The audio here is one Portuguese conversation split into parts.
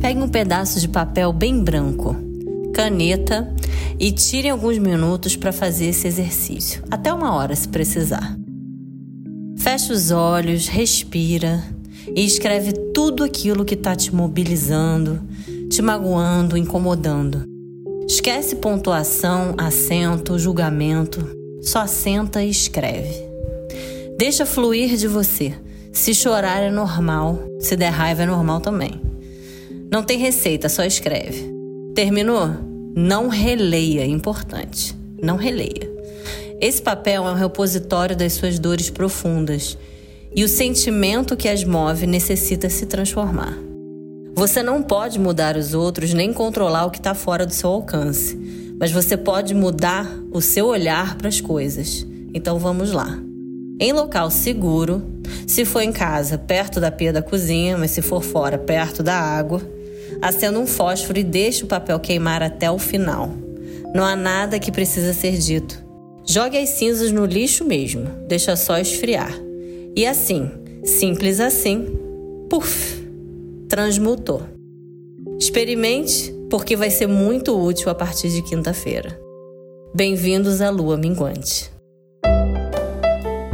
Pegue um pedaço de papel bem branco, caneta e tire alguns minutos para fazer esse exercício, até uma hora se precisar. Feche os olhos, respira e escreve tudo aquilo que está te mobilizando, te magoando, incomodando. Esquece pontuação, acento, julgamento. Só senta e escreve. Deixa fluir de você. Se chorar é normal, se der raiva é normal também. Não tem receita, só escreve. Terminou? Não releia, é importante. Não releia. Esse papel é um repositório das suas dores profundas e o sentimento que as move necessita se transformar. Você não pode mudar os outros nem controlar o que está fora do seu alcance, mas você pode mudar o seu olhar para as coisas. Então vamos lá. Em local seguro, se for em casa, perto da pia da cozinha, mas se for fora, perto da água, acenda um fósforo e deixe o papel queimar até o final. Não há nada que precisa ser dito. Jogue as cinzas no lixo mesmo, deixa só esfriar. E assim, simples assim, puf! transmutou. Experimente, porque vai ser muito útil a partir de quinta-feira. Bem-vindos à Lua Minguante.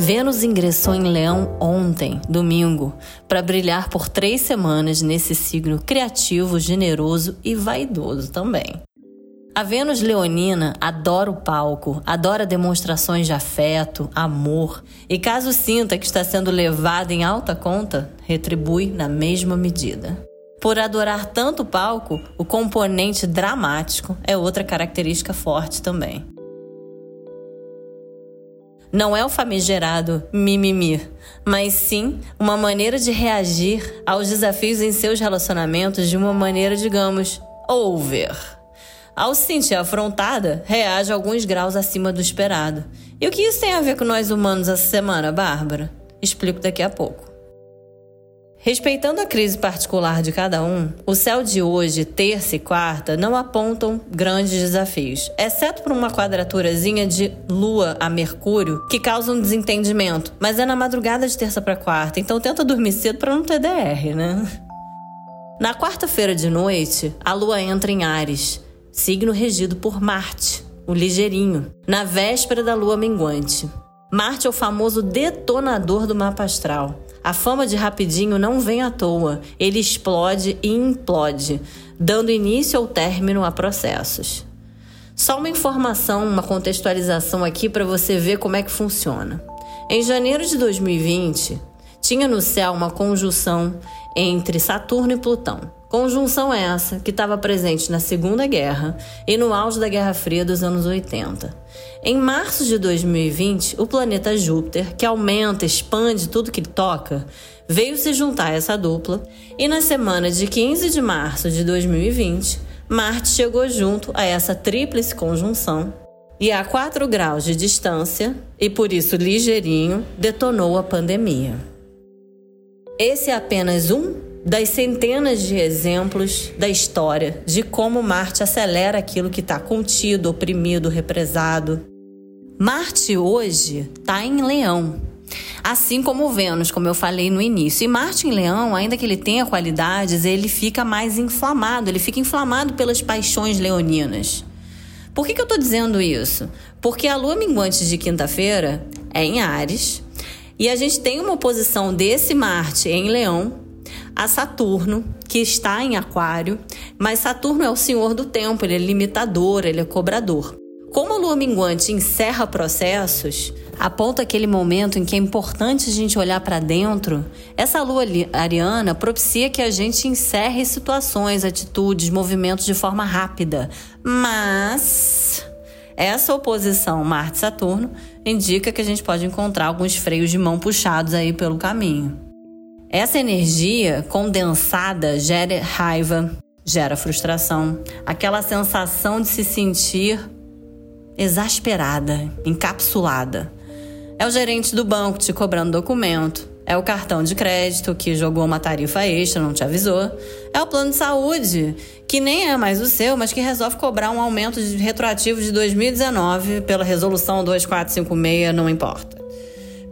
Vênus ingressou em Leão ontem, domingo, para brilhar por três semanas nesse signo criativo, generoso e vaidoso também. A Vênus Leonina adora o palco, adora demonstrações de afeto, amor, e caso sinta que está sendo levada em alta conta, retribui na mesma medida. Por adorar tanto o palco, o componente dramático é outra característica forte também. Não é o famigerado mimimi, mas sim uma maneira de reagir aos desafios em seus relacionamentos de uma maneira, digamos, over. Ao se sentir afrontada, reage alguns graus acima do esperado. E o que isso tem a ver com nós humanos essa semana, Bárbara? Explico daqui a pouco. Respeitando a crise particular de cada um, o céu de hoje, terça e quarta, não apontam grandes desafios, exceto por uma quadraturazinha de Lua a Mercúrio que causa um desentendimento, mas é na madrugada de terça para quarta, então tenta dormir cedo para não ter DR, né? Na quarta-feira de noite, a Lua entra em Ares signo regido por Marte, o ligeirinho, na véspera da lua minguante. Marte é o famoso detonador do mapa astral. A fama de rapidinho não vem à toa, ele explode e implode, dando início ou término a processos. Só uma informação, uma contextualização aqui para você ver como é que funciona. Em janeiro de 2020, tinha no céu uma conjunção entre Saturno e Plutão. Conjunção essa que estava presente na Segunda Guerra e no auge da Guerra Fria dos anos 80. Em março de 2020, o planeta Júpiter, que aumenta, expande tudo que toca, veio se juntar a essa dupla, e na semana de 15 de março de 2020, Marte chegou junto a essa tríplice conjunção e a 4 graus de distância, e por isso ligeirinho, detonou a pandemia. Esse é apenas um das centenas de exemplos da história de como Marte acelera aquilo que está contido, oprimido, represado. Marte hoje está em Leão, assim como Vênus, como eu falei no início. E Marte em Leão, ainda que ele tenha qualidades, ele fica mais inflamado, ele fica inflamado pelas paixões leoninas. Por que, que eu estou dizendo isso? Porque a lua minguante de quinta-feira é em Ares e a gente tem uma oposição desse Marte em Leão a Saturno, que está em Aquário, mas Saturno é o senhor do tempo, ele é limitador, ele é cobrador. Como a lua minguante encerra processos, aponta aquele momento em que é importante a gente olhar para dentro, essa lua ariana propicia que a gente encerre situações, atitudes, movimentos de forma rápida. Mas essa oposição Marte-Saturno indica que a gente pode encontrar alguns freios de mão puxados aí pelo caminho. Essa energia condensada gera raiva, gera frustração, aquela sensação de se sentir exasperada, encapsulada. É o gerente do banco te cobrando documento, é o cartão de crédito que jogou uma tarifa extra, não te avisou. É o plano de saúde, que nem é mais o seu, mas que resolve cobrar um aumento de retroativo de 2019 pela resolução 2456, não importa.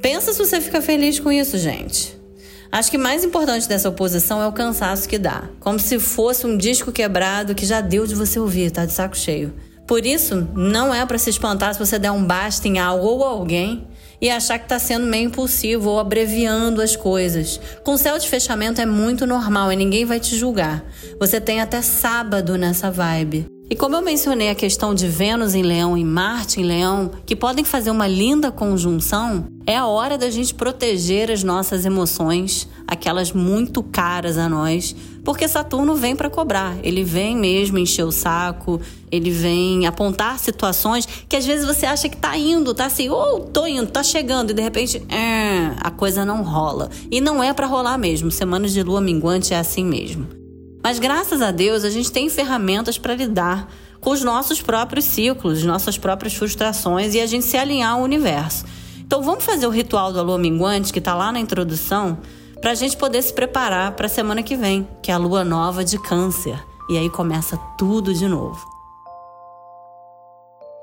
Pensa se você fica feliz com isso, gente. Acho que mais importante dessa oposição é o cansaço que dá. Como se fosse um disco quebrado que já deu de você ouvir, tá de saco cheio. Por isso, não é para se espantar se você der um basta em algo ou alguém e achar que está sendo meio impulsivo ou abreviando as coisas. Com céu de fechamento é muito normal e ninguém vai te julgar. Você tem até sábado nessa vibe. E como eu mencionei a questão de Vênus em Leão e Marte em Leão, que podem fazer uma linda conjunção, é a hora da gente proteger as nossas emoções, aquelas muito caras a nós, porque Saturno vem para cobrar. Ele vem mesmo encher o saco, ele vem apontar situações que às vezes você acha que tá indo, tá assim, ou oh, tô indo, tá chegando, e de repente, é, a coisa não rola. E não é para rolar mesmo. Semanas de lua minguante é assim mesmo. Mas graças a Deus a gente tem ferramentas para lidar com os nossos próprios ciclos, nossas próprias frustrações e a gente se alinhar ao universo. Então vamos fazer o ritual da lua minguante que está lá na introdução para a gente poder se preparar para a semana que vem, que é a lua nova de Câncer. E aí começa tudo de novo.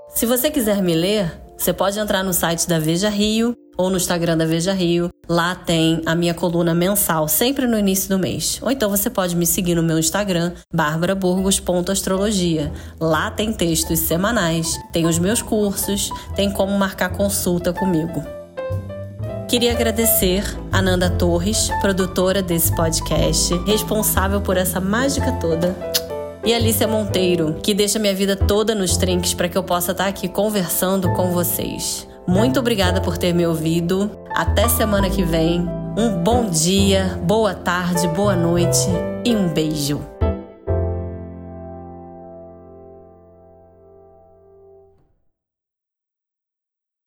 Se você quiser me ler, você pode entrar no site da Veja Rio ou no Instagram da Veja Rio. Lá tem a minha coluna mensal, sempre no início do mês. Ou então você pode me seguir no meu Instagram, barbaraburgos.astrologia. Lá tem textos semanais, tem os meus cursos, tem como marcar consulta comigo. Queria agradecer a Nanda Torres, produtora desse podcast, responsável por essa mágica toda. E Alicia Monteiro, que deixa minha vida toda nos trinques para que eu possa estar aqui conversando com vocês. Muito obrigada por ter me ouvido. Até semana que vem. Um bom dia, boa tarde, boa noite e um beijo.